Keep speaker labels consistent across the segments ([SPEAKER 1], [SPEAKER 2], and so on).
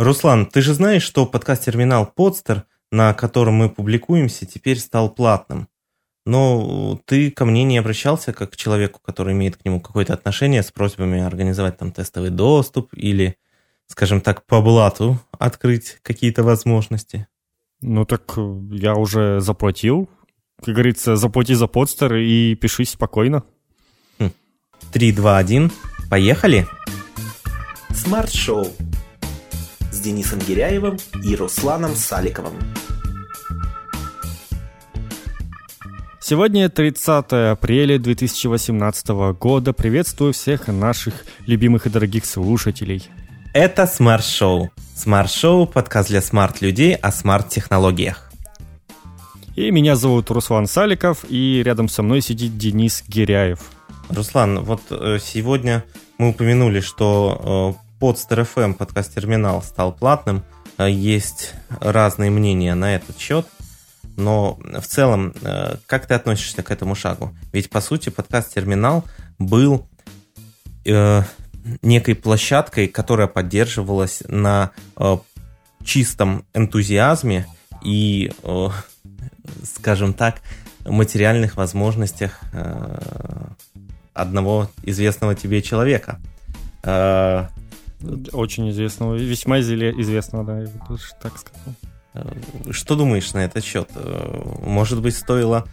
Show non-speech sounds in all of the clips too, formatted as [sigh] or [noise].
[SPEAKER 1] Руслан, ты же знаешь, что подкаст-терминал Подстер, на котором мы публикуемся, теперь стал платным. Но ты ко мне не обращался как к человеку, который имеет к нему какое-то отношение с просьбами организовать там тестовый доступ или, скажем так, по блату открыть какие-то возможности?
[SPEAKER 2] Ну так я уже заплатил. Как говорится, заплати за подстер и пишись спокойно.
[SPEAKER 1] Хм. Три, два, один. Поехали?
[SPEAKER 3] Smart-шоу с Денисом Гиряевым и Русланом Саликовым.
[SPEAKER 2] Сегодня 30 апреля 2018 года. Приветствую всех наших любимых и дорогих слушателей.
[SPEAKER 1] Это Smart Шоу. Smart Шоу – подкаст для smart-людей о smart-технологиях.
[SPEAKER 2] И меня зовут Руслан Саликов, и рядом со мной сидит Денис Гиряев.
[SPEAKER 1] Руслан, вот э, сегодня мы упомянули, что Podster FM подкаст-терминал стал платным. Э, есть разные мнения на этот счет – но в целом, э, как ты относишься к этому шагу? Ведь, по сути, подкаст-терминал был э, некой площадкой, которая поддерживалась на э, чистом энтузиазме и, э, скажем так, материальных возможностях э, одного известного тебе человека.
[SPEAKER 2] Э, Очень известного, весьма известного, да, я бы так сказал.
[SPEAKER 1] Э, что думаешь на этот счет? Э, может быть, стоило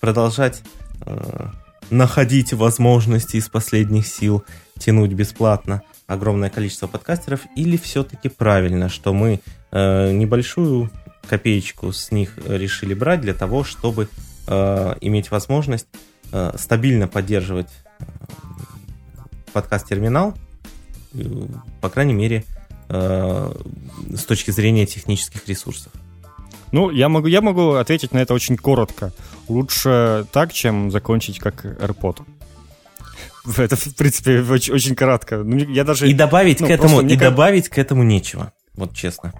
[SPEAKER 1] продолжать э, находить возможности из последних сил тянуть бесплатно огромное количество подкастеров, или все-таки правильно, что мы небольшую копеечку с них решили брать для того, чтобы иметь возможность стабильно поддерживать подкаст-терминал, по крайней мере, э, с точки зрения технических ресурсов?
[SPEAKER 2] Ну, я могу, я могу ответить на это очень коротко. Лучше так, чем закончить как AirPod. [laughs] Это, в принципе, очень, очень кратко. Ну, я даже,
[SPEAKER 1] и добавить ну, к этому, и как... добавить к этому нечего. Вот честно.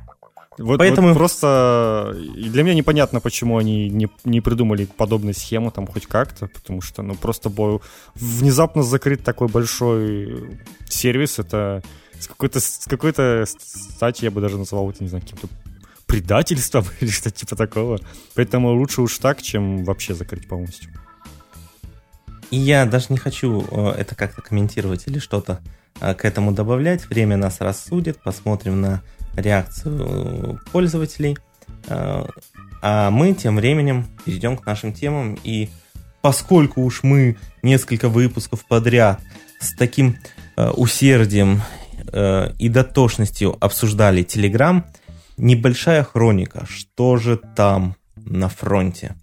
[SPEAKER 2] Вот, Поэтому вот просто для меня непонятно, почему они не, не придумали подобную схему там хоть как-то, потому что, ну, просто бой, внезапно закрыть такой большой сервис, это с какой-то, с какой-то стати я бы даже назвал это, не знаю, каким-то предательством [laughs] или что-то типа такого. Поэтому лучше уж так, чем вообще закрыть полностью.
[SPEAKER 1] И я даже не хочу э, это как-то комментировать или что-то э, к этому добавлять. Время нас рассудит, посмотрим на реакцию пользователей. Э, а мы тем временем перейдем к нашим темам. И поскольку уж мы несколько выпусков подряд с таким усердием э, и дотошностью обсуждали Telegram, небольшая хроника, что же там на фронте.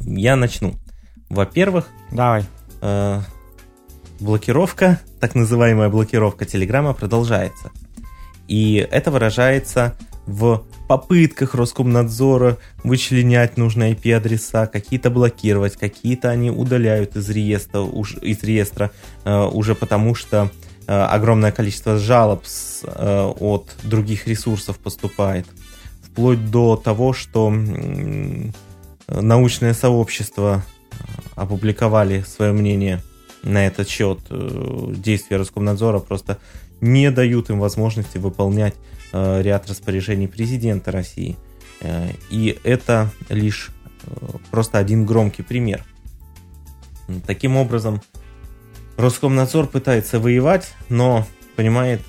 [SPEAKER 1] Я начну. Во-первых,
[SPEAKER 2] давай.
[SPEAKER 1] Э, блокировка, так называемая блокировка Телеграма продолжается. И это выражается в попытках Роскомнадзора вычленять нужные IP-адреса, какие-то блокировать, какие-то они удаляют из реестра, уж, из реестра э, уже потому, что Э, огромное количество жалоб с, э, от других ресурсов поступает, вплоть до того, что научное сообщество э, опубликовали свое мнение на этот счет. Действия Роскомнадзора просто не дают им возможности выполнять ряд распоряжений президента России. И это лишь просто один громкий пример. Таким образом, Роскомнадзор пытается воевать, но понимает,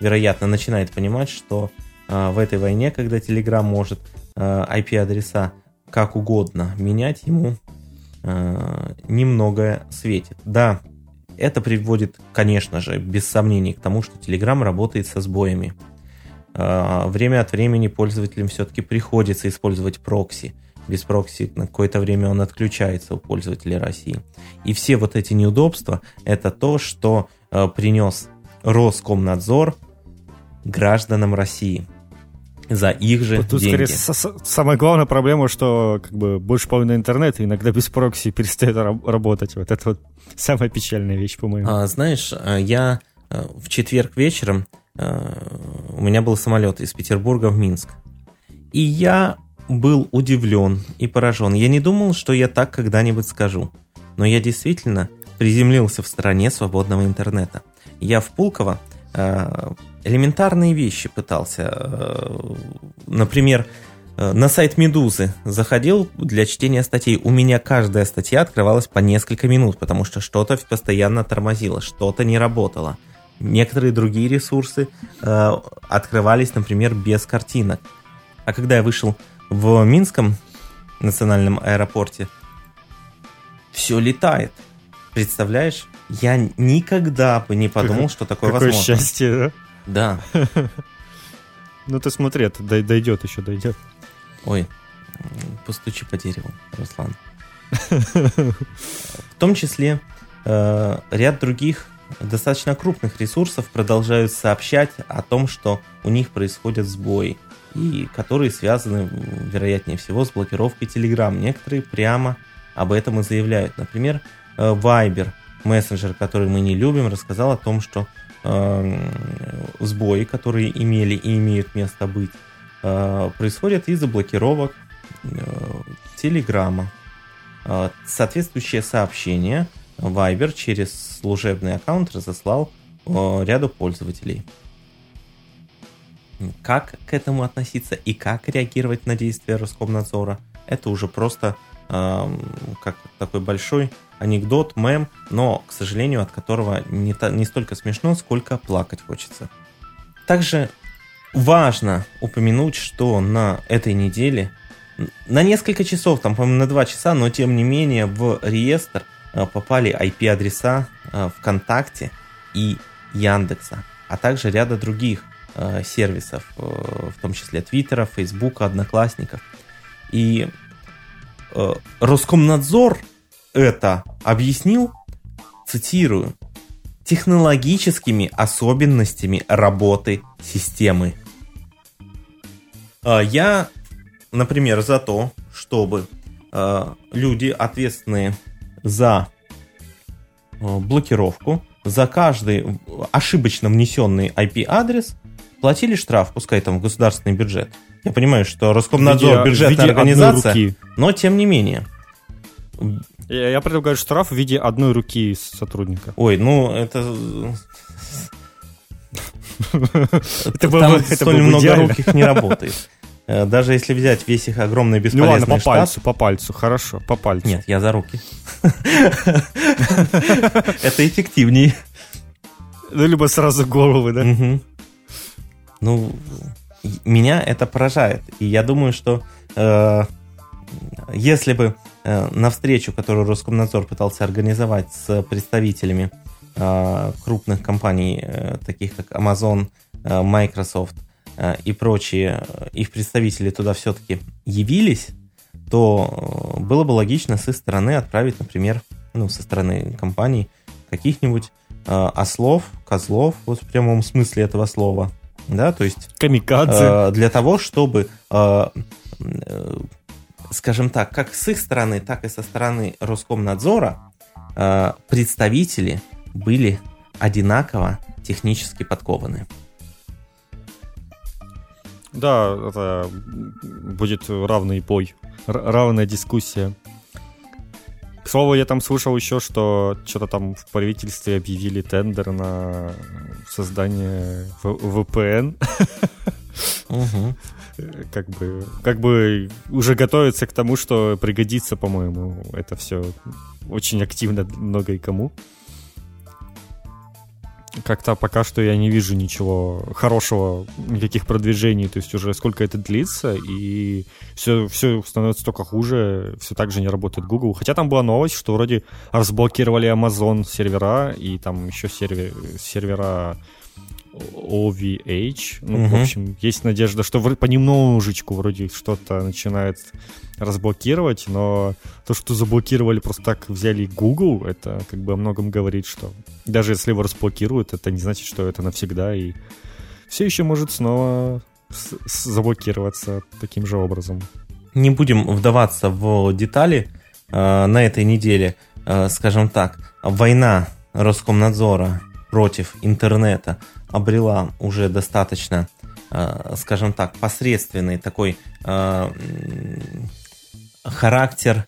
[SPEAKER 1] вероятно, начинает понимать, что э, в этой войне, когда Telegram может э, IP-адреса как угодно менять, ему э, немногое светит. Да, это приводит, конечно же, без сомнений к тому, что Telegram работает со сбоями. Э, время от времени пользователям все-таки приходится использовать прокси без прокси на какое-то время он отключается у пользователей России. И все вот эти неудобства – это то, что э, принес Роскомнадзор гражданам России за их же Тут деньги.
[SPEAKER 2] скорее самая главная проблема, что как бы больше половины интернета иногда [laughs] без прокси перестает работать. Вот это вот [laughs] самая печальная вещь, по-моему.
[SPEAKER 1] А, знаешь, э, я э, в четверг вечером э, у меня был самолет из Петербурга в Минск. И я был удивлен и поражен. Я не думал, что я так когда-нибудь скажу. Но я действительно приземлился в стране свободного интернета. Я в Пулково элементарные вещи пытался. Э, например, э, на сайт Медузы заходил для чтения статей. У меня каждая статья открывалась по несколько минут, потому что что-то постоянно тормозило, что-то не работало. Некоторые другие ресурсы э, открывались, например, без картинок. А когда я вышел в Минском национальном аэропорте, все летает. Представляешь? Я никогда бы не подумал, что такое
[SPEAKER 2] Какое
[SPEAKER 1] возможно.
[SPEAKER 2] счастье,
[SPEAKER 1] Да.
[SPEAKER 2] да? [laughs] Ну ты смотри, это дой- дойдет еще, дойдет.
[SPEAKER 1] Ой, постучи по дереву, Руслан. [laughs] В том числе э, ряд других достаточно крупных ресурсов продолжают сообщать о том, что у них происходят сбои, и которые связаны, вероятнее всего, с блокировкой Telegram. Некоторые прямо об этом и заявляют. Например, э, Viber, мессенджер, который мы не любим, рассказал о том, что э, сбои, которые имели и имеют место быть, э, происходят из-за блокировок э, Телеграма. Э, Соответствующее сообщение Viber через служебный аккаунт разослал ряду пользователей. Как к этому относиться и как реагировать на действия Роскомнадзора, это уже просто эм, как такой большой анекдот, мем, но, к сожалению, от которого не, та- не столько смешно, сколько плакать хочется. Также важно упомянуть, что на этой неделе на несколько часов, там, по-моему, на 2 часа, но тем не менее в реестр э, попали IP-адреса э, ВКонтакте и Яндекса, а также ряда других э, сервисов, в том числе Твиттера, Фейсбука, Одноклассников. И Роскомнадзор это объяснил, цитирую, технологическими особенностями работы системы. А, Я, например, за то, чтобы э, люди, ответственные за э, блокировку, за каждый ошибочно внесенный IP-адрес платили штраф, пускай там в государственный бюджет. Я понимаю, что Роскомнадзор
[SPEAKER 2] виде-
[SPEAKER 1] бюджетная
[SPEAKER 2] виде
[SPEAKER 1] организация, но тем не менее.
[SPEAKER 2] Я, я предлагаю штраф в виде одной руки сотрудника.
[SPEAKER 1] Ой, ну это... [laughs]
[SPEAKER 2] Это было
[SPEAKER 1] столь много
[SPEAKER 2] идеально.
[SPEAKER 1] рук их не работает. Э, Даже если взять весь их огромный
[SPEAKER 2] Ну
[SPEAKER 1] бесполезный
[SPEAKER 2] ладно, по
[SPEAKER 1] штат...
[SPEAKER 2] пальцу, по пальцу, хорошо, по пальцу.
[SPEAKER 1] Нет, я за руки. [laughs] Это эффективнее.
[SPEAKER 2] Ну, либо сразу головы, да?
[SPEAKER 1] Ну, меня это поражает. И я думаю, что э, если бы на встречу, которую Роскомнадзор пытался организовать с представителями э, крупных компаний, э, таких как Amazon, э, Microsoft э, и прочие, э, их представители туда все-таки явились, то э, было бы логично с их стороны отправить, например, ну, со стороны компаний каких-нибудь э, ослов, козлов, вот в прямом смысле этого слова, да, то есть
[SPEAKER 2] Камикадзе.
[SPEAKER 1] э, для того, чтобы, э, э, скажем так, как с их стороны, так и со стороны Роскомнадзора э, представители были одинаково технически подкованы.
[SPEAKER 2] Да, это будет равный бой, равная дискуссия. К слову, я там слышал еще, что что-то там в правительстве объявили тендер на создание VPN.
[SPEAKER 1] Мгм.
[SPEAKER 2] Как бы, как бы уже готовится к тому, что пригодится, по-моему, это все очень активно много и кому. Как-то пока что я не вижу ничего хорошего, никаких продвижений, то есть уже сколько это длится, и все, все становится только хуже, все так же не работает Google. Хотя там была новость, что вроде разблокировали Amazon сервера, и там еще сервер, сервера OVH. Ну, в
[SPEAKER 1] Мгм.
[SPEAKER 2] общем, есть надежда, что понемножечку вроде что-то начинает разблокировать, но то, что заблокировали просто так, взяли Google, это как бы о многом говорит, что даже если его разблокируют, это не значит, что это навсегда, и все еще может снова заблокироваться таким же образом.
[SPEAKER 1] Не будем вдаваться в детали э, на этой неделе. Э, скажем так, война Роскомнадзора против интернета обрела уже достаточно, э, скажем так, посредственный такой э, характер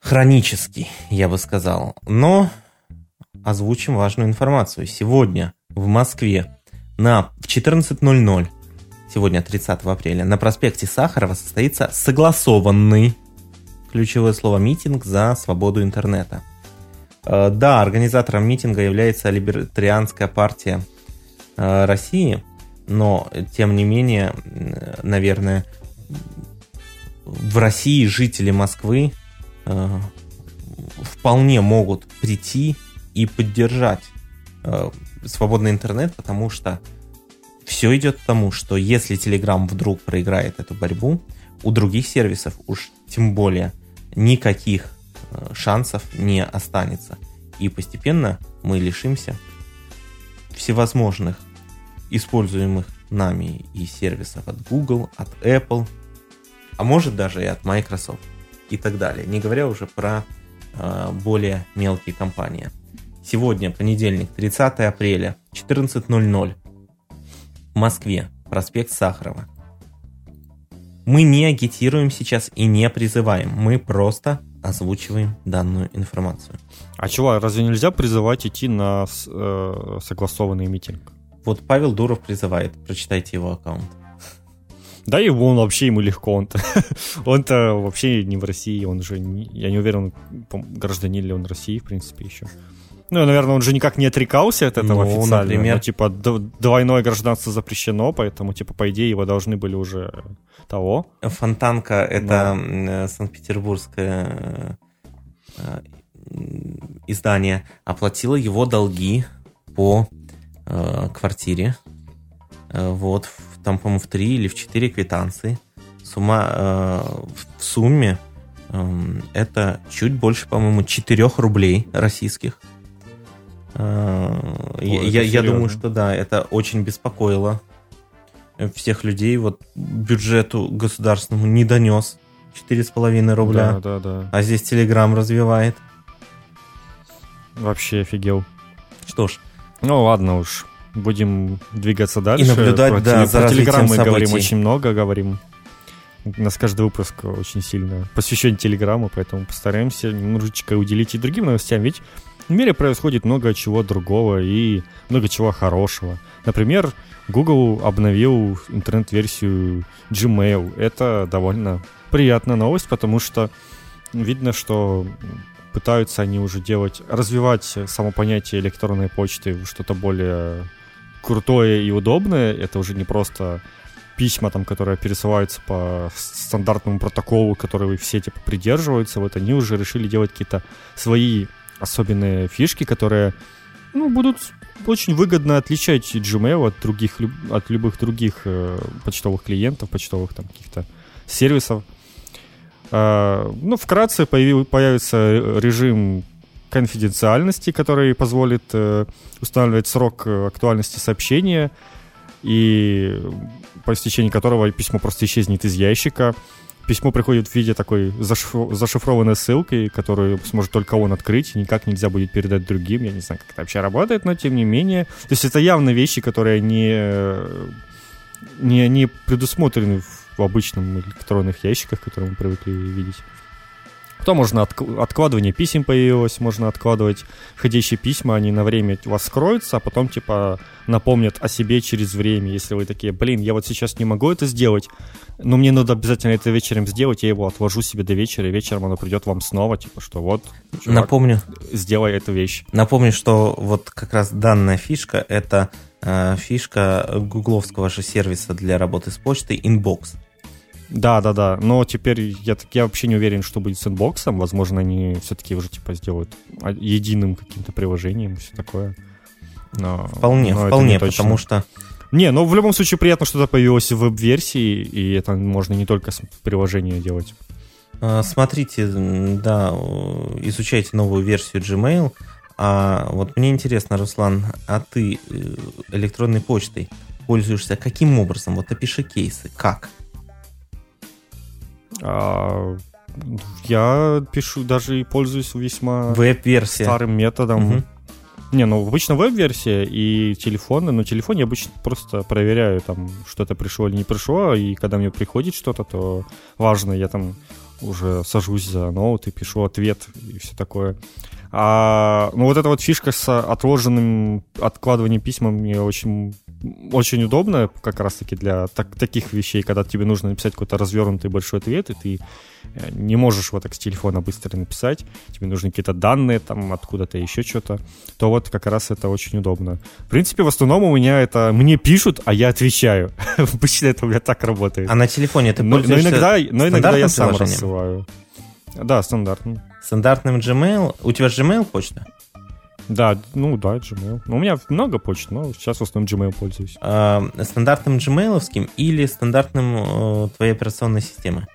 [SPEAKER 1] хронический, я бы сказал. Но озвучим важную информацию. Сегодня в Москве на в 14.00 сегодня 30 апреля на проспекте Сахарова состоится согласованный ключевое слово митинг за свободу интернета. Э, да, организатором митинга является Либертарианская партия России, но тем не менее, наверное, в России жители Москвы э, вполне могут прийти и поддержать свободный интернет, потому что все идет к тому, что если Telegram вдруг проиграет эту борьбу, у других сервисов уж тем более никаких э, шансов не останется. И постепенно мы лишимся всевозможных используемых нами и сервисов от Google, от Apple, а может даже и от Microsoft и так далее. Не говоря уже про э, более мелкие компании. Сегодня, понедельник, 30 апреля, 14.00 в Москве, проспект Сахарова. Мы не агитируем сейчас и не призываем, мы просто озвучиваем данную информацию.
[SPEAKER 2] А чего, разве нельзя призывать идти на э, согласованный митинг?
[SPEAKER 1] Вот Павел Дуров призывает, прочитайте его аккаунт.
[SPEAKER 2] Да, и он вообще ему легко, он-то, [laughs] он-то вообще не в России, он же, не, я не уверен, гражданин ли он России, в принципе, еще. Ну, наверное, он же никак не отрекался от этого ну, официально. Например... Ну, типа, двойное гражданство запрещено, поэтому, типа, по идее, его должны были уже того.
[SPEAKER 1] Фонтанка — это Но... Санкт-Петербургское э, издание. Оплатило его долги по э, квартире. Э, вот, там, по-моему, в три или в четыре квитанции. Сумма, э, в сумме э, это чуть больше, по-моему, 4 рублей российских. Э, Ой, я, я думаю, что да, это очень беспокоило всех людей. Вот бюджету государственному не донес 4,5 рубля.
[SPEAKER 2] Да, да, да.
[SPEAKER 1] А здесь Телеграм развивает.
[SPEAKER 2] Вообще офигел.
[SPEAKER 1] Что ж.
[SPEAKER 2] Ну ладно уж. Будем двигаться дальше.
[SPEAKER 1] И наблюдать,
[SPEAKER 2] про,
[SPEAKER 1] да,
[SPEAKER 2] Про Телеграм мы говорим очень много, говорим. У нас каждый выпуск очень сильно посвящен Телеграму, поэтому постараемся немножечко уделить и другим новостям. Ведь в мире происходит много чего другого и много чего хорошего. Например, Google обновил интернет-версию Gmail. Это довольно приятная новость, потому что видно, что пытаются они уже делать, развивать само понятие электронной почты в что-то более крутое и удобное. Это уже не просто письма, там, которые пересылаются по стандартному протоколу, который все типа придерживаются. Вот они уже решили делать какие-то свои особенные фишки, которые ну, будут очень выгодно отличать Gmail от других, от любых других э, почтовых клиентов, почтовых там каких-то сервисов. Э, ну, вкратце появил, появится режим конфиденциальности, который позволит э, устанавливать срок э, актуальности сообщения, и по истечении которого письмо просто исчезнет из ящика письмо приходит в виде такой зашифрованной ссылки, которую сможет только он открыть, и никак нельзя будет передать другим. Я не знаю, как это вообще работает, но тем не менее. То есть это явно вещи, которые не, не, не предусмотрены в обычном электронных ящиках, которые мы привыкли видеть. Потом можно от, откладывание писем появилось, можно откладывать входящие письма, они на время у вас скроются, а потом типа напомнят о себе через время, если вы такие, блин, я вот сейчас не могу это сделать, но мне надо обязательно это вечером сделать, я его отложу себе до вечера, и вечером оно придет вам снова, типа, что вот,
[SPEAKER 1] чувак, Напомню.
[SPEAKER 2] сделай эту вещь.
[SPEAKER 1] Напомню, что вот как раз данная фишка, это э, фишка гугловского же сервиса для работы с почтой Inbox.
[SPEAKER 2] Да, да, да. Но теперь я, я вообще не уверен, что будет с инбоксом. Возможно, они все-таки уже типа сделают единым каким-то приложением, все такое.
[SPEAKER 1] Но, вполне, но вполне, потому что.
[SPEAKER 2] Не, но в любом случае приятно, что это появилось в веб-версии, и это можно не только с приложения делать.
[SPEAKER 1] А, смотрите, да, изучайте новую версию Gmail. А вот мне интересно, Руслан, а ты э, электронной почтой пользуешься каким образом? Вот опиши кейсы. Как?
[SPEAKER 2] А, я пишу, даже и пользуюсь весьма
[SPEAKER 1] Веб-версия.
[SPEAKER 2] старым методом. Угу. Не, ну обычно веб-версия и телефоны. Но телефон я обычно просто проверяю, там, что-то пришло или не пришло. И когда мне приходит что-то, то важно, я там уже сажусь за ноут и пишу ответ и все такое. А, ну, вот эта вот фишка с отложенным откладыванием письма мне очень, очень удобно как раз-таки для так, таких вещей, когда тебе нужно написать какой-то развернутый большой ответ, и ты э, не можешь вот так с телефона быстро написать, тебе нужны какие-то данные там откуда-то, еще что-то, то вот как раз это очень удобно. В принципе, в основном у меня это мне пишут, а я отвечаю. [laughs] Обычно это у меня так работает.
[SPEAKER 1] А на телефоне ты
[SPEAKER 2] но, но иногда, но иногда я сам рассылаю. Да, стандартный.
[SPEAKER 1] Стандартным Gmail. У тебя Gmail почта?
[SPEAKER 2] Да, ну да, Gmail. Ну, у меня много почт, но сейчас в основном Gmail пользуюсь.
[SPEAKER 1] А, стандартным Gmailовским или стандартным э, твоей операционной системы?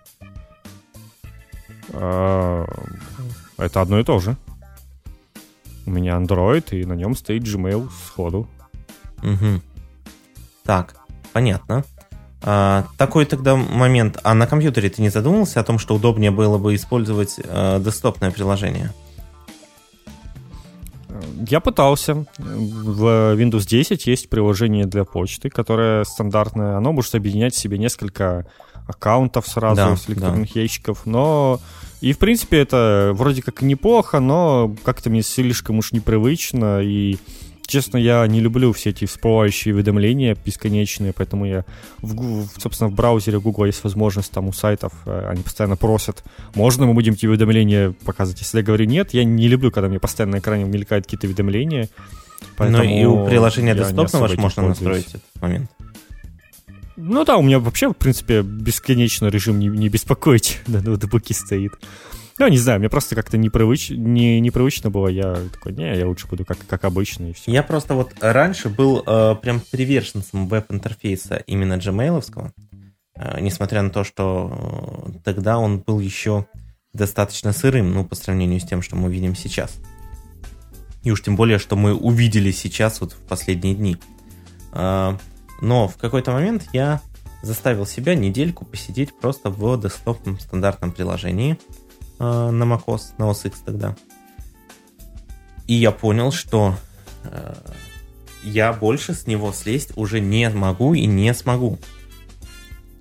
[SPEAKER 2] А, это одно и то же. У меня Android, и на нем стоит Gmail сходу.
[SPEAKER 1] Угу. Так, понятно. А, такой тогда момент. А на компьютере ты не задумывался о том, что удобнее было бы использовать э, десктопное приложение?
[SPEAKER 2] Я пытался. В Windows 10 есть приложение для почты, которое стандартное. Оно может объединять в себе несколько аккаунтов сразу
[SPEAKER 1] Да,
[SPEAKER 2] с электронных ящиков, но и в принципе это вроде как неплохо, но как-то мне слишком уж непривычно и честно, я не люблю все эти всплывающие уведомления бесконечные, поэтому я, в, собственно, в браузере Google есть возможность там у сайтов, э, они постоянно просят, можно мы будем тебе уведомления показывать? Если я говорю нет, я не люблю, когда мне постоянно на экране мелькают какие-то уведомления.
[SPEAKER 1] Ну и у приложения десктопного
[SPEAKER 2] этим
[SPEAKER 1] можно
[SPEAKER 2] пользуюсь.
[SPEAKER 1] настроить этот момент.
[SPEAKER 2] Ну да, у меня вообще, в принципе, бесконечно режим не, не беспокоить [laughs] на ноутбуке стоит. Ну, не знаю, мне просто как-то непривыч... не, непривычно было. Я такой, не, я лучше буду как, как обычно, и все.
[SPEAKER 1] Я просто вот раньше был э, прям приверженцем веб-интерфейса именно gmailовского, э, несмотря на то, что э, тогда он был еще достаточно сырым, ну, по сравнению с тем, что мы видим сейчас. И уж тем более, что мы увидели сейчас вот в последние дни. Э, но в какой-то момент я заставил себя недельку посидеть просто в десктопном стандартном приложении э, на macOS, на OS X тогда. И я понял, что э, я больше с него слезть уже не могу и не смогу.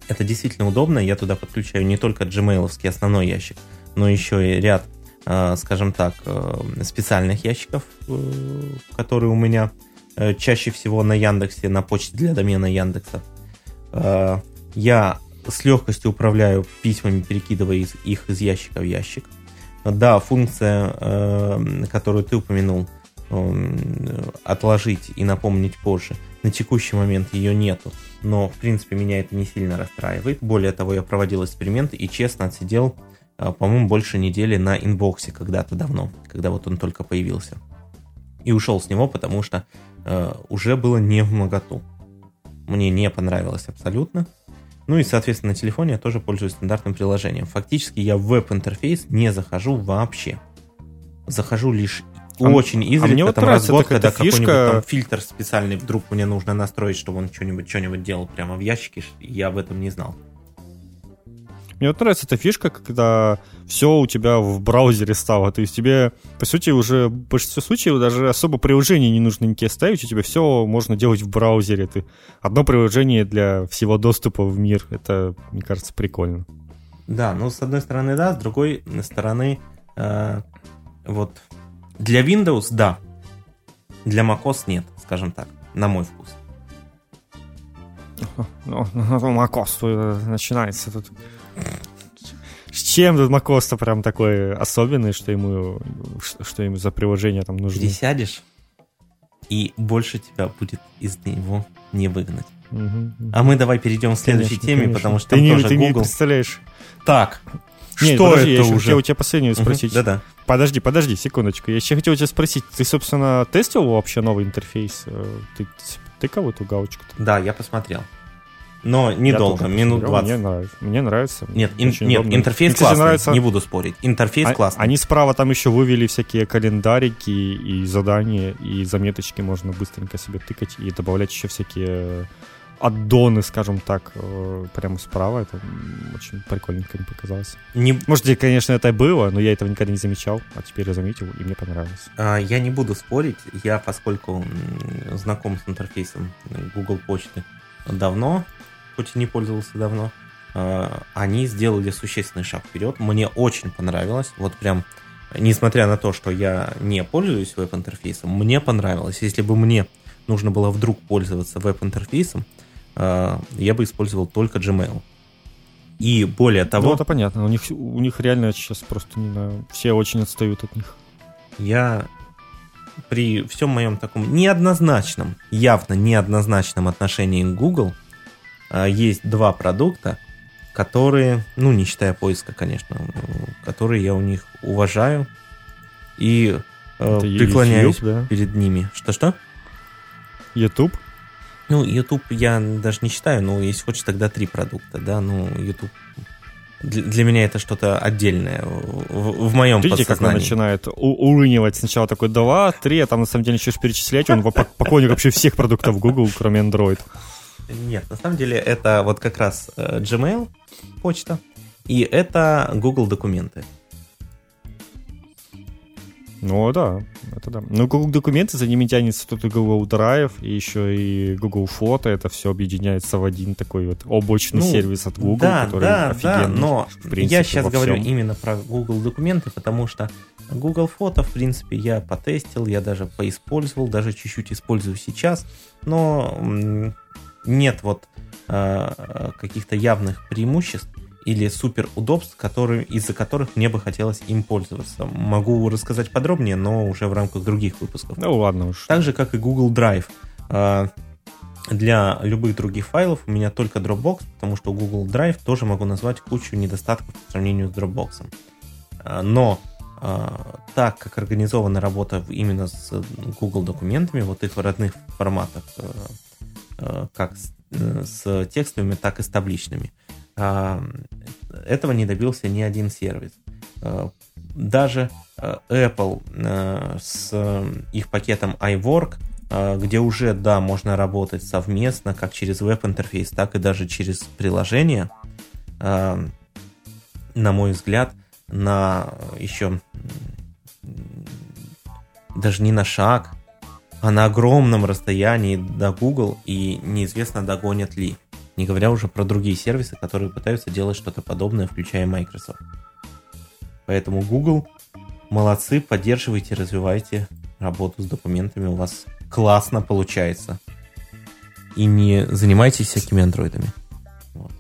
[SPEAKER 1] Это действительно удобно. Я туда подключаю не только gmail основной ящик, но еще и ряд, э, скажем так, э, специальных ящиков, э, которые у меня э, чаще всего на Яндексе, на почте для домена Яндекса. Э, Я с легкостью управляю письмами, перекидывая из- их из ящика в ящик. Да, функция, э, которую ты упомянул, э, отложить и напомнить позже, на текущий момент ее нету, но, в принципе, меня это не сильно расстраивает. Более того, я проводил эксперименты и честно отсидел, э, по-моему, больше недели на инбоксе когда-то давно, когда вот он только появился. И ушел с него, потому что э, уже было не в моготу. Мне не понравилось абсолютно. Ну и, соответственно, на телефоне я тоже пользуюсь стандартным приложением. Фактически я в веб-интерфейс не захожу вообще. Захожу лишь
[SPEAKER 2] А-
[SPEAKER 1] очень
[SPEAKER 2] а
[SPEAKER 1] изредка,
[SPEAKER 2] мне вот
[SPEAKER 1] там
[SPEAKER 2] нравится
[SPEAKER 1] раз в год,
[SPEAKER 2] такая
[SPEAKER 1] когда какой-нибудь там фильтр специальный вдруг мне нужно настроить, чтобы он что-нибудь, что-нибудь делал прямо в ящике, я об этом не знал.
[SPEAKER 2] Мне вот нравится эта фишка, когда все у тебя в браузере стало. То есть тебе, по сути, уже в большинстве случаев даже особо приложений не нужно никакие ставить. У тебя все можно делать в браузере. Ты одно приложение для всего доступа в мир. Это, мне кажется, прикольно.
[SPEAKER 1] Да, ну с одной стороны да, с другой стороны э, вот для Windows да, для macOS нет, скажем так, на мой вкус.
[SPEAKER 2] Ну, [laughs] Макос начинается тут. Чем тут Макос-то прям такой особенный, что ему, что ему за приложение там нужно?
[SPEAKER 1] Пересядешь, и больше тебя будет из него не выгнать.
[SPEAKER 2] Мгм.
[SPEAKER 1] А мы давай перейдем к следующей
[SPEAKER 2] Конечно,
[SPEAKER 1] теме,
[SPEAKER 2] конечно.
[SPEAKER 1] потому что
[SPEAKER 2] ты
[SPEAKER 1] там
[SPEAKER 2] не,
[SPEAKER 1] тоже
[SPEAKER 2] ты не
[SPEAKER 1] Google.
[SPEAKER 2] представляешь.
[SPEAKER 1] Так,
[SPEAKER 2] Не,
[SPEAKER 1] что
[SPEAKER 2] подожди, я
[SPEAKER 1] это
[SPEAKER 2] еще
[SPEAKER 1] уже?
[SPEAKER 2] хотел у тебя последнюю
[SPEAKER 1] Мгм,
[SPEAKER 2] спросить.
[SPEAKER 1] Да-да.
[SPEAKER 2] Подожди, подожди, секундочку. Я еще хотел у тебя спросить, ты, собственно, тестил вообще новый интерфейс? Э, Ты тыкал эту галочку?
[SPEAKER 1] Да, я посмотрел. Но недолго, минут 20.
[SPEAKER 2] Мне нравится. Мне нравится.
[SPEAKER 1] Нет, ин- нет,
[SPEAKER 2] удобно.
[SPEAKER 1] интерфейс
[SPEAKER 2] Мне,
[SPEAKER 1] классный,
[SPEAKER 2] нравится-
[SPEAKER 1] не буду спорить. Интерфейс
[SPEAKER 2] А-
[SPEAKER 1] классный.
[SPEAKER 2] Они справа там еще вывели всякие календарики и задания, и заметочки можно быстренько себе тыкать и добавлять еще всякие аддоны, скажем так, э, прямо справа. Это очень прикольненько мне показалось.
[SPEAKER 1] Не-
[SPEAKER 2] Может, конечно, это и было, но я этого никогда не замечал, а теперь я заметил, и мне понравилось.
[SPEAKER 1] А, Я не буду спорить, я, поскольку знаком с интерфейсом Google почты давно, хоть и не пользовался давно, э, они сделали существенный шаг вперед. Мне очень понравилось. Вот прям, несмотря на то, что я не пользуюсь веб-интерфейсом, мне понравилось. Если бы мне нужно было вдруг пользоваться веб-интерфейсом, э, я бы использовал только Gmail. И более того...
[SPEAKER 2] Ну, это понятно. У них, у них реально сейчас просто не знаю, все очень отстают от них.
[SPEAKER 1] Я при всем моем таком неоднозначном, явно неоднозначном отношении к Google есть два продукта, которые, ну, не считая поиска, конечно, которые я у них уважаю и э, преклоняюсь YouTube, да? перед ними. Что-что?
[SPEAKER 2] YouTube?
[SPEAKER 1] Ну, YouTube я даже не считаю, но если хочешь, тогда три продукта, да, ну, YouTube для меня это что-то отдельное в, в моем
[SPEAKER 2] Видите, как он начинает урынивать сначала такой два, три, а там на самом деле начнешь перечислять, он поклонник вообще всех продуктов Google, кроме Android.
[SPEAKER 1] Нет, на самом деле это вот как раз э, Gmail, почта, и это Google документы.
[SPEAKER 2] Ну да, это да. Но Google документы, за ними тянется тут и Google Drive, и еще и Google Фото, это все объединяется в один такой вот облачный ну, сервис от Google,
[SPEAKER 1] да, который да, офигенный. Да, но в принципе, я сейчас говорю именно про Google документы, потому что Google Фото, в принципе, я потестил, я даже поиспользовал, даже чуть-чуть использую сейчас, но нет вот э, каких-то явных преимуществ или супер удобств, которые, из-за которых мне бы хотелось им пользоваться. Могу рассказать подробнее, но уже в рамках других выпусков.
[SPEAKER 2] Ну ладно уж.
[SPEAKER 1] Так же, как и Google Drive. А, для любых других файлов у меня только Dropbox, потому что Google Drive тоже могу назвать кучу недостатков по сравнению с Dropbox. А, но а, так как организована работа именно с Google документами, вот их в родных форматах, как с текстовыми, так и с табличными, а, этого не добился ни один сервис. А, даже Apple с их пакетом iWork, где уже, да, можно работать совместно, как через веб-интерфейс, так и даже через приложение, на мой взгляд, на еще даже не на шаг, а на огромном расстоянии до Google, и неизвестно, догонят ли. Не говоря уже про другие сервисы, которые пытаются делать что-то подобное, включая Microsoft. Поэтому Google, молодцы, поддерживайте, развивайте работу с документами, у вас классно получается. И не занимайтесь всякими андроидами. Вот.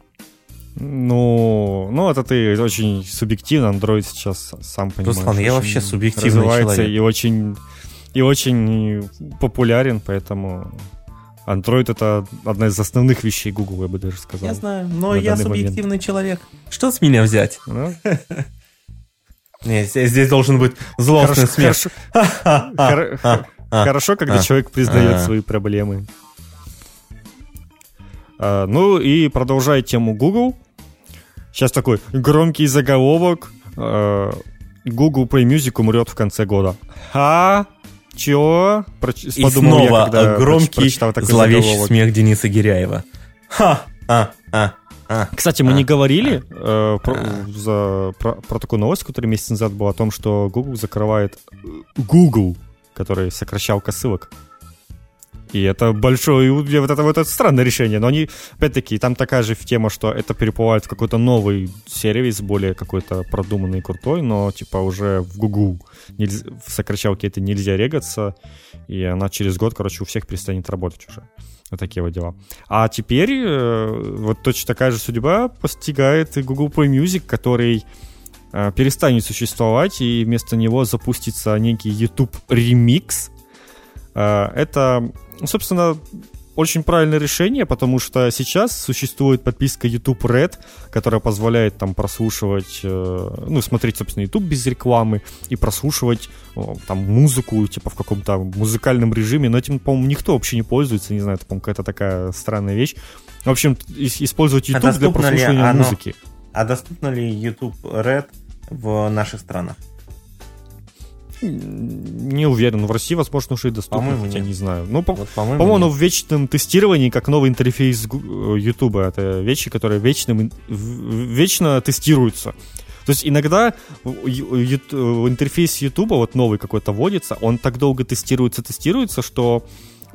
[SPEAKER 2] Ну, ну, это ты очень субъективно, Android сейчас сам понимаешь.
[SPEAKER 1] Руслан, я вообще субъективный человек.
[SPEAKER 2] и очень, и очень популярен, поэтому Android это одна из основных вещей Google, я бы даже сказал.
[SPEAKER 1] Я знаю, но я субъективный момент. человек. Что с меня взять? Ну? [laughs] Нет, здесь должен быть злостный смех.
[SPEAKER 2] Хорошо, [laughs] когда человек признает свои проблемы. А, ну и продолжая тему Google. Сейчас такой громкий заголовок. А, Google Play Music умрет в конце года. Ха! Чего?
[SPEAKER 1] Проч... И Подумал снова я, громкий зловещий заголовок. смех Дениса Гиряева. Ха! А, а,
[SPEAKER 2] а, Кстати, мы а, не говорили а, э, про, а. за, про, про такую новость, которая месяц назад была о том, что Google закрывает Google, который сокращалка ссылок. И это большое, вот это вот это странное решение. Но они, опять-таки, там такая же тема, что это переплывает в какой-то новый сервис, более какой-то продуманный, крутой, но типа уже в Google нельзя, в сокращалке это нельзя регаться, и она через год, короче, у всех перестанет работать уже. Вот такие вот дела. А теперь э, вот точно такая же судьба постигает и Google Play Music, который э, перестанет существовать, и вместо него запустится некий YouTube ремикс. Э, это собственно, очень правильное решение, потому что сейчас существует подписка YouTube Red, которая позволяет там прослушивать, э, ну, смотреть, собственно, YouTube без рекламы и прослушивать э, там музыку, типа в каком-то музыкальном режиме, но этим, по-моему, никто вообще не пользуется, не знаю, это, по-моему, какая-то такая странная вещь. В общем, использовать YouTube а для прослушивания музыки.
[SPEAKER 1] А доступно ли YouTube Red в наших странах?
[SPEAKER 2] Не уверен. В России, возможно, уже и доступно, по-моему, хотя нет. не знаю. Ну, по- вот, по-моему, по-моему в вечном тестировании, как новый интерфейс YouTube. Это вещи, которые вечным, вечно тестируются. То есть иногда интерфейс YouTube, вот новый какой-то вводится, он так долго тестируется, тестируется, что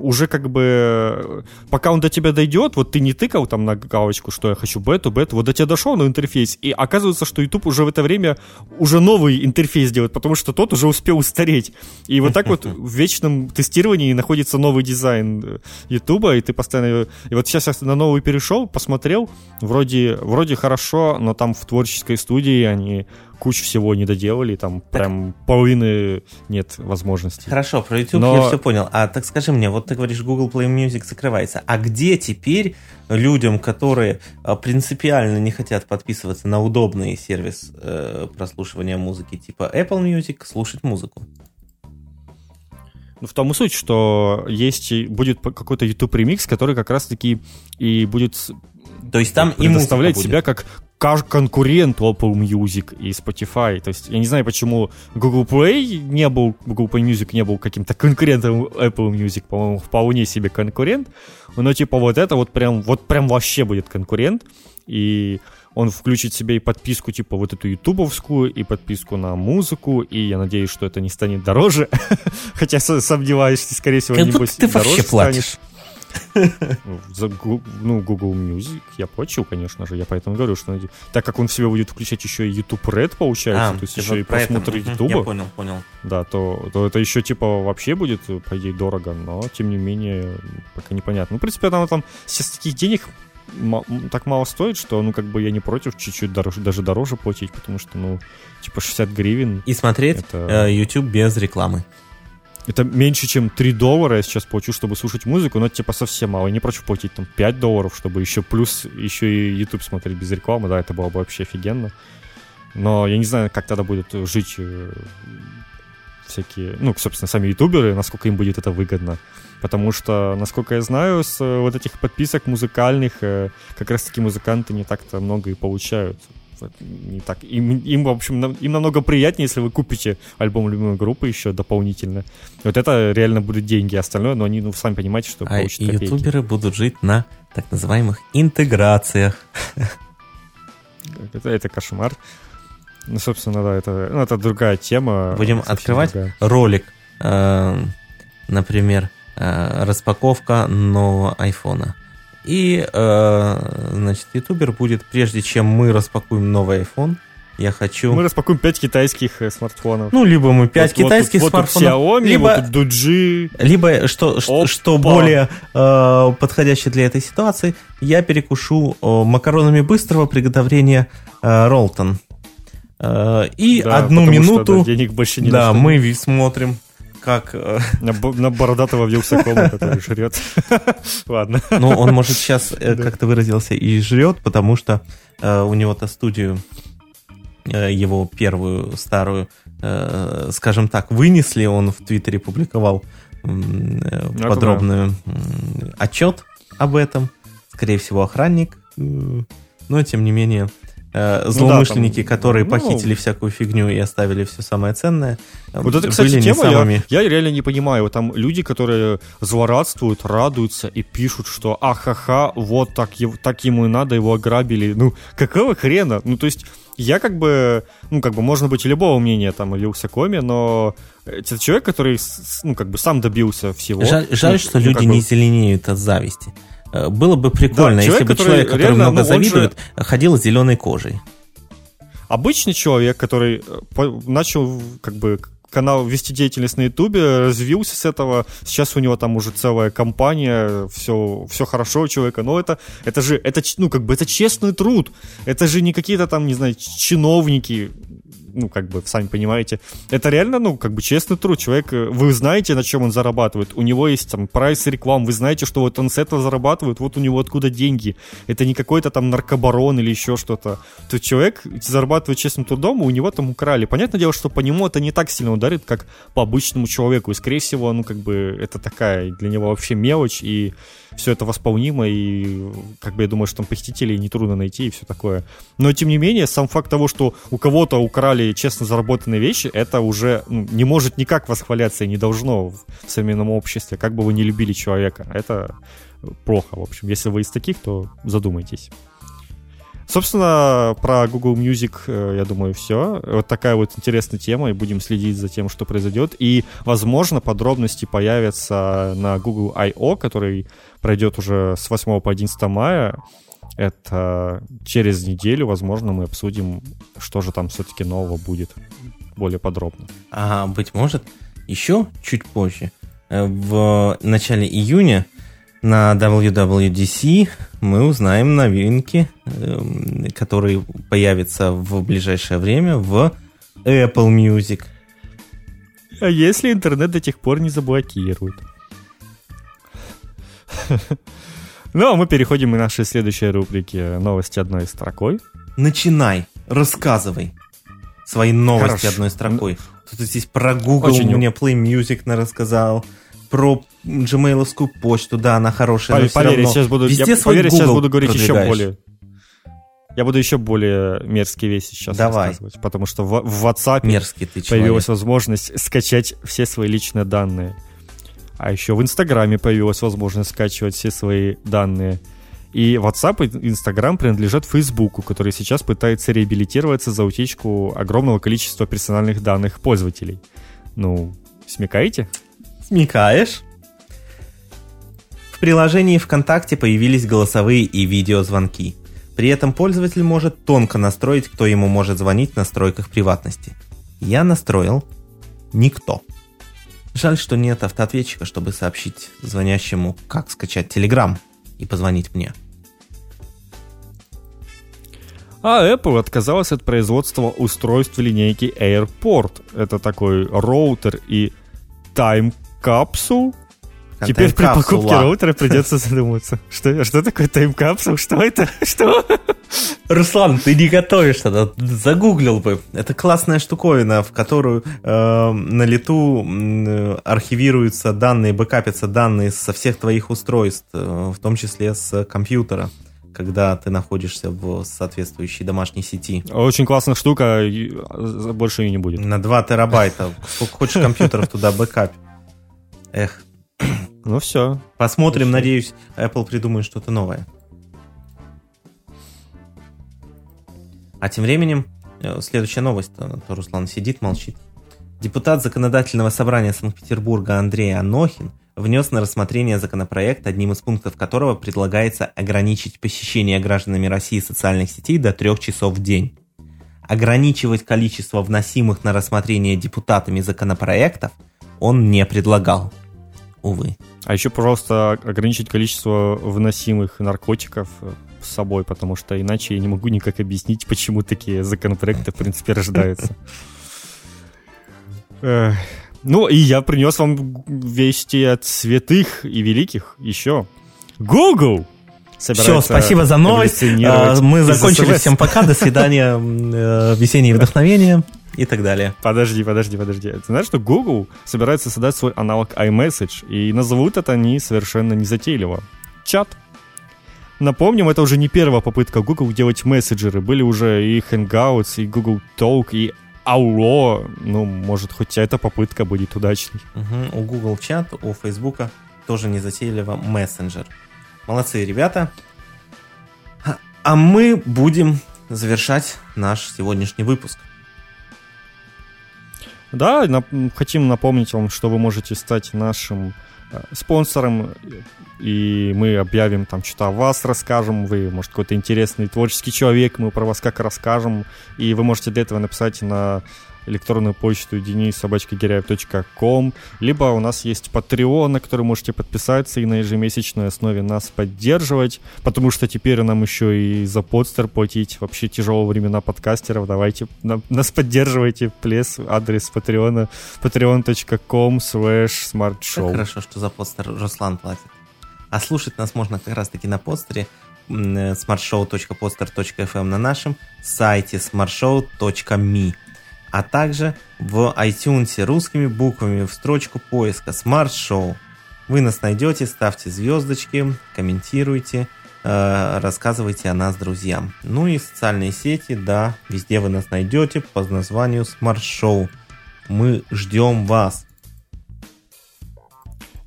[SPEAKER 2] уже как бы, пока он до тебя дойдет, вот ты не тыкал там на галочку, что я хочу бету, бету, вот до тебя дошел на интерфейс, и оказывается, что YouTube уже в это время уже новый интерфейс делает, потому что тот уже успел устареть. И вот так вот в вечном тестировании находится новый дизайн YouTube, и ты постоянно... И вот сейчас я на новый перешел, посмотрел, вроде, вроде хорошо, но там в творческой студии они кучу всего не доделали, там так... прям половины нет возможностей.
[SPEAKER 1] Хорошо, про YouTube Но... я все понял. А так скажи мне, вот ты говоришь, Google Play Music закрывается. А где теперь людям, которые а, принципиально не хотят подписываться на удобный сервис э, прослушивания музыки типа Apple Music, слушать музыку?
[SPEAKER 2] Ну, в том и суть, что есть, будет какой-то YouTube ремикс, который как раз-таки и будет
[SPEAKER 1] то есть там
[SPEAKER 2] и предоставлять себя как конкурент Apple Music и Spotify. То есть я не знаю, почему Google Play не был, Google Play Music не был каким-то конкурентом Apple Music, по-моему, вполне себе конкурент. Но типа вот это вот прям, вот прям вообще будет конкурент. И он включит себе и подписку, типа вот эту ютубовскую, и подписку на музыку, и я надеюсь, что это не станет дороже. [laughs] Хотя сомневаюсь, скорее всего,
[SPEAKER 1] небось, ты дороже вообще платишь.
[SPEAKER 2] За, ну, Google Music я плачу, конечно же, я поэтому говорю, что так как он в себе будет включать еще и YouTube Red, получается, а, то есть еще и просмотр YouTube.
[SPEAKER 1] Я понял, понял.
[SPEAKER 2] Да, то, то это еще типа вообще будет, по идее, дорого, но тем не менее, пока непонятно. Ну, в принципе, там, там сейчас таких денег так мало стоит, что, ну, как бы я не против чуть-чуть дороже, даже дороже платить, потому что, ну, типа 60 гривен.
[SPEAKER 1] И смотреть это... Э, YouTube без рекламы.
[SPEAKER 2] Это меньше, чем 3 доллара я сейчас плачу, чтобы слушать музыку, но это типа совсем мало. Я не против платить там 5 долларов, чтобы еще плюс еще и YouTube смотреть без рекламы, да, это было бы вообще офигенно. Но я не знаю, как тогда будет жить э, всякие, ну, собственно, сами ютуберы, насколько им будет это выгодно. Потому что, насколько я знаю, с э, вот этих подписок музыкальных э, как раз-таки музыканты не так-то много и получают не так. Им, им, в общем, им намного приятнее, если вы купите альбом любимой группы еще дополнительно. Вот это реально будут деньги, остальное, но они, ну, сами понимаете, что
[SPEAKER 1] а получат и ютуберы будут жить на так называемых интеграциях.
[SPEAKER 2] Это, это кошмар. Ну, собственно, да, это, ну, это другая тема.
[SPEAKER 1] Будем открывать другая. ролик, э, например, э, распаковка нового айфона. И, э, значит, ютубер будет, прежде чем мы распакуем новый iPhone, я хочу...
[SPEAKER 2] Мы распакуем 5 китайских э, смартфонов.
[SPEAKER 1] Ну, либо мы 5 вот, китайских
[SPEAKER 2] вот,
[SPEAKER 1] смартфонов,
[SPEAKER 2] вот Xiaomi, либо, вот Duji.
[SPEAKER 1] Либо, что, что, что более э, подходящее для этой ситуации, я перекушу э, макаронами быстрого приготовления э, Ролтон. Э, и да, одну минуту... Что,
[SPEAKER 2] да, денег больше не
[SPEAKER 1] Да, мы смотрим как...
[SPEAKER 2] Э, [laughs] на, на бородатого вилсакома, который жрет. [laughs] Ладно.
[SPEAKER 1] Ну, он, может, сейчас, э, как ты выразился, и жрет, потому что э, у него-то студию его первую старую, скажем так, вынесли, он в Твиттере публиковал подробный отчет об этом. Скорее всего, охранник. Но, тем не менее, э, злоумышленники, ну, да, там, которые ну, похитили всякую фигню и оставили все самое ценное.
[SPEAKER 2] Вот это, кстати, тема, самыми... я, я реально не понимаю. Там люди, которые злорадствуют, радуются и пишут, что ахаха, вот так, так ему и надо, его ограбили. Ну, какого хрена? Ну, то есть, я как бы, ну, как бы, можно быть и любого мнения там о Вилсакоме, но это человек, который, ну, как бы сам добился всего.
[SPEAKER 1] Жаль, жаль
[SPEAKER 2] ну,
[SPEAKER 1] что ну, люди бы... не зеленеют от зависти. Э, было бы прикольно, да, человек, если бы который человек, который реально, много ну, завидует, же... ходил с зеленой кожей.
[SPEAKER 2] Обычный человек, который э, начал как бы канал вести деятельность на Ютубе, развился с этого. Сейчас у него там уже целая компания, все, все хорошо у человека. Но это, это же, это, ну, как бы, это честный труд. Это же не какие-то там, не знаю, чиновники ну, как бы, сами понимаете, это реально, ну, как бы честный труд. Человек, э, вы знаете, на чем он зарабатывает. У него есть там прайс реклам, вы знаете, что вот он с этого зарабатывает, вот у него откуда деньги. Это не какой-то там наркобарон или еще что-то. То человек зарабатывает честным трудом, и у него там украли. Понятное дело, что по нему это не так сильно ударит, как по обычному человеку. И, скорее всего, ну, как бы, это такая для него вообще мелочь, и все это восполнимо, и как бы я думаю, что там похитителей нетрудно найти и все такое. Но тем не менее, сам факт того, что у кого-то украли честно заработанные вещи, это уже ну, не может никак восхваляться и не должно в современном обществе, как бы вы не любили человека. Это плохо, в общем. Если вы из таких, то задумайтесь. Собственно, про Google Music, э, я думаю, все. Вот такая вот интересная тема, и будем следить за тем, что произойдет. И, возможно, подробности появятся на Google I.O., который пройдет уже с 8 по 11 мая. Это через неделю, возможно, мы обсудим, что же там все-таки нового будет более подробно.
[SPEAKER 1] А, быть может, еще чуть позже, э, в начале июня, на WWDC мы узнаем новинки, эм, которые появятся в ближайшее время в Apple Music.
[SPEAKER 2] А если интернет до тех пор не заблокируют? [laughs] Ну, а мы переходим к нашей следующей рубрике «Новости одной строкой».
[SPEAKER 1] Начинай, рассказывай свои новости
[SPEAKER 2] Хорошо.
[SPEAKER 1] одной строкой. Тут здесь про Google
[SPEAKER 2] Очень
[SPEAKER 1] мне Play Music рассказал, про gmail почту, да, она хорошая, но
[SPEAKER 2] Поверь,
[SPEAKER 1] равно
[SPEAKER 2] сейчас буду,
[SPEAKER 1] везде
[SPEAKER 2] я,
[SPEAKER 1] свой
[SPEAKER 2] поверь, сейчас буду говорить еще более... Я буду еще более мерзкие вещи сейчас
[SPEAKER 1] Давай.
[SPEAKER 2] рассказывать, потому что в, в WhatsApp
[SPEAKER 1] Мерзкий ты человек.
[SPEAKER 2] появилась возможность скачать все свои личные данные. А еще в Инстаграме появилась возможность скачивать все свои данные. И WhatsApp и Instagram принадлежат Фейсбуку, который сейчас пытается реабилитироваться за утечку огромного количества персональных данных пользователей. Ну, смекаете?
[SPEAKER 1] Смекаешь? В приложении ВКонтакте появились голосовые и видеозвонки. При этом пользователь может тонко настроить, кто ему может звонить в настройках приватности. Я настроил никто. Жаль, что нет автоответчика, чтобы сообщить звонящему, как скачать Telegram и позвонить мне.
[SPEAKER 2] А Apple отказалась от производства устройств линейки AirPort. Это такой роутер и тайм-капсул. Теперь при покупке роутера придется задуматься. Что, что такое тайм-капсул? Что это? [laughs] Что?
[SPEAKER 1] Руслан, ты не готовишь тогда, загуглил бы. Это классная штуковина, в которую э, на лету э, архивируются данные, бэкапятся данные со всех твоих устройств, э, в том числе с компьютера, когда ты находишься в соответствующей домашней сети.
[SPEAKER 2] Очень классная штука, а, больше ее не будет.
[SPEAKER 1] На 2 терабайта. Сколько хочешь компьютеров туда бэкап. Эх,
[SPEAKER 2] Ну все.
[SPEAKER 1] посмотрим,
[SPEAKER 2] Хорошо.
[SPEAKER 1] надеюсь, Apple придумает что-то новое. А тем временем, э, следующая новость, то, то Руслан сидит, молчит. Депутат Законодательного собрания Санкт-Петербурга Андрей Анохин внес на рассмотрение законопроект, одним из пунктов которого предлагается ограничить посещение гражданами России социальных сетей до трех часов в день. Ограничивать количество вносимых на рассмотрение депутатами законопроектов он не предлагал. Увы.
[SPEAKER 2] А еще, пожалуйста, ограничить количество вносимых наркотиков э, с собой, потому что иначе я не могу никак объяснить, почему такие законопроекты, в принципе, рождаются. [laughs] Ну, и я принес вам вести от святых и великих еще. Google!
[SPEAKER 1] Все, спасибо за новость. А, Мы закончили.
[SPEAKER 2] SMS.
[SPEAKER 1] Всем пока, до свидания, э, весеннее вдохновение и так далее.
[SPEAKER 2] Подожди, подожди, подожди. Ты знаешь, что Google собирается создать свой аналог iMessage, и назовут это они совершенно незатейливо. Чат. Напомним, это уже не первая попытка Google делать мессенджеры. Были уже и Hangouts, и Google Talk, и Auro. Ну, может, хоть эта попытка будет удачной.
[SPEAKER 1] Мгм. У Google чат, у Facebook тоже не затейливо мессенджер. Молодцы, ребята. А- А мы будем завершать наш сегодняшний выпуск.
[SPEAKER 2] Да, нап- хотим напомнить вам, что вы можете стать нашим э, спонсором, и мы объявим там что-то о вас, расскажем, вы, может, какой-то интересный творческий человек, мы про вас как расскажем, и вы можете для этого написать на электронную почту denissobachkagиряев.com, либо у нас есть Patreon, на который можете подписаться и на ежемесячной основе нас поддерживать, потому что теперь нам еще и за подстер платить. Вообще тяжелые времена подкастеров. Давайте на- нас поддерживайте. Плес, адрес Patreon, patreon.com slash
[SPEAKER 1] Как
[SPEAKER 2] smartshow.
[SPEAKER 1] хорошо, что за постер Руслан платит. А слушать нас можно как раз-таки на э, smartshow.poster.fm на нашем сайте smartshow.me а также в iTunes русскими буквами в строчку поиска Smart Show. Вы нас найдете, ставьте звездочки, комментируйте, э, рассказывайте о нас друзьям. Ну и социальные сети, да, везде вы нас найдете по названию Smart Show. Мы ждем вас.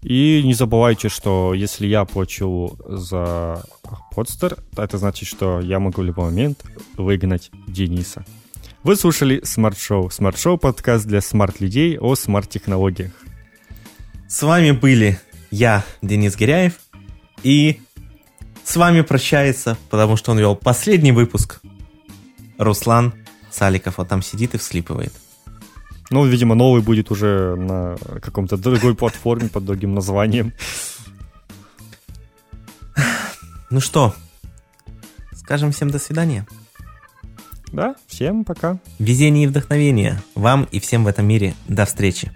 [SPEAKER 2] И не забывайте, что если я плачу за подстер, это значит, что я могу в любой момент выгнать Дениса. Вы слушали Smart Show. Smart Show подкаст для смарт-людей о смарт-технологиях.
[SPEAKER 1] С вами были я, Денис Гиряев, и с вами прощается, потому что он вел последний выпуск, Руслан Саликов. Вот там сидит и вслипывает.
[SPEAKER 2] Ну, видимо, новый будет уже на каком-то другой платформе под другим названием.
[SPEAKER 1] Ну что, скажем всем до свидания.
[SPEAKER 2] Да, всем пока.
[SPEAKER 1] Везение и вдохновение вам и всем в этом мире. До встречи.